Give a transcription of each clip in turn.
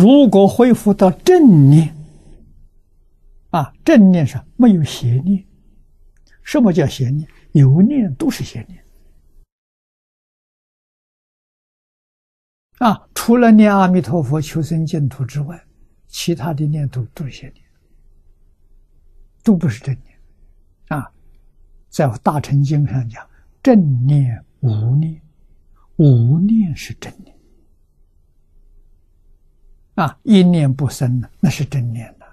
如果恢复到正念，啊，正念上没有邪念。什么叫邪念？有念都是邪念。啊，除了念阿弥陀佛求生净土之外，其他的念头都是邪念，都不是正念。啊，在《大乘经》上讲，正念无念，无念是正念。啊，一念不生呢，那是正念的。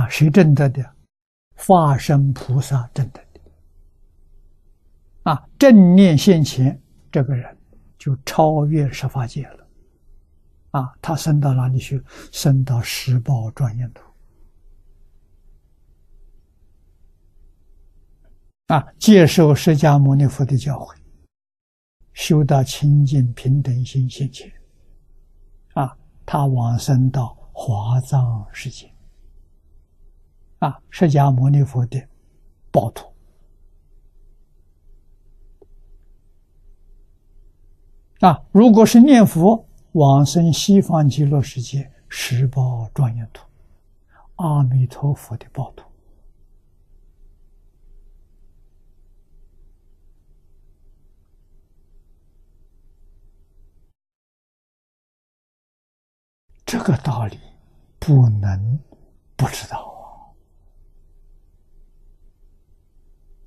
啊，谁证得的？化身菩萨证得的。啊，正念现前，这个人就超越十法界了。啊，他升到哪里去？升到十宝庄严土。啊，接受释迦牟尼佛的教诲，修到清净平等心现前。他往生到华藏世界，啊，释迦牟尼佛的暴徒，啊，如果是念佛往生西方极乐世界十宝庄严土，阿弥陀佛的暴徒。这个道理不能不知道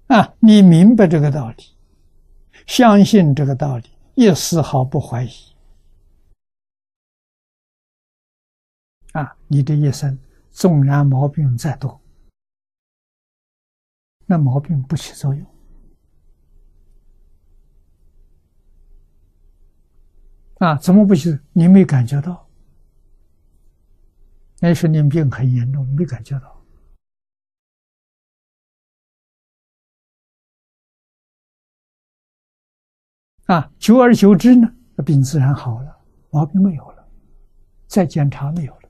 啊！啊，你明白这个道理，相信这个道理，一丝毫不怀疑啊！你的一生纵然毛病再多，那毛病不起作用啊？怎么不起？你没感觉到？那时候你病很严重，没感觉到啊？久而久之呢，病自然好了，毛病没有了，再检查没有了。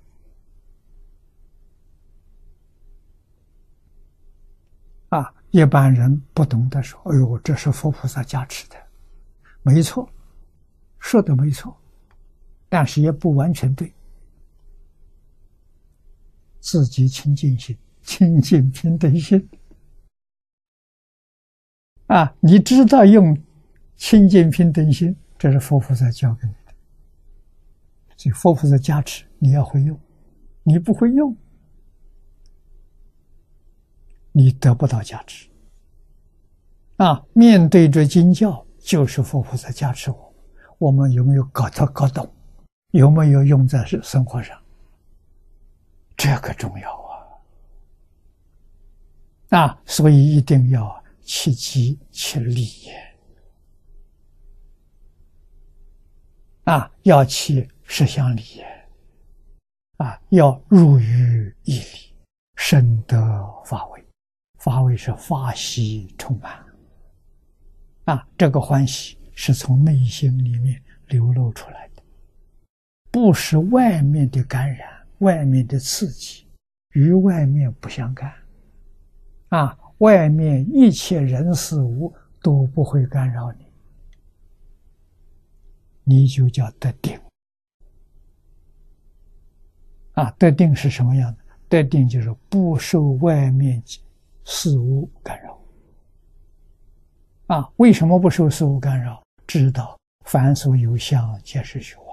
啊，一般人不懂得说：“哎呦，这是佛菩萨加持的。”没错，说的没错，但是也不完全对。自己清净心、清净平等心啊！你知道用清净平等心，这是佛菩萨教给你的。所以佛菩萨加持，你要会用。你不会用，你得不到加持。啊！面对着经教，就是佛菩萨加持我。我们有没有搞到搞懂？有没有用在生活上？这个重要啊！啊，所以一定要切机切利啊，要切实相理业，啊，要入于义理，深得法味。法味是法喜充满，啊，这个欢喜是从内心里面流露出来的，不是外面的感染。外面的刺激与外面不相干，啊，外面一切人事物都不会干扰你，你就叫得定。啊，得定是什么样的？得定就是不受外面事物干扰。啊，为什么不受事物干扰？知道凡所有相，皆是虚妄。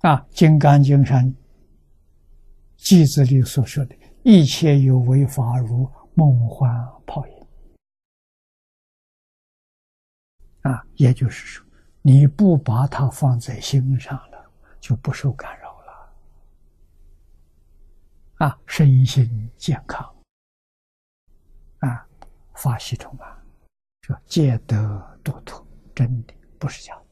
啊，《金刚经》上记子里所说的一切有为法，如梦幻泡影。啊，也就是说，你不把它放在心上了，就不受干扰了。啊，身心健康，啊，法系统啊，说戒得度脱，真的不是假的。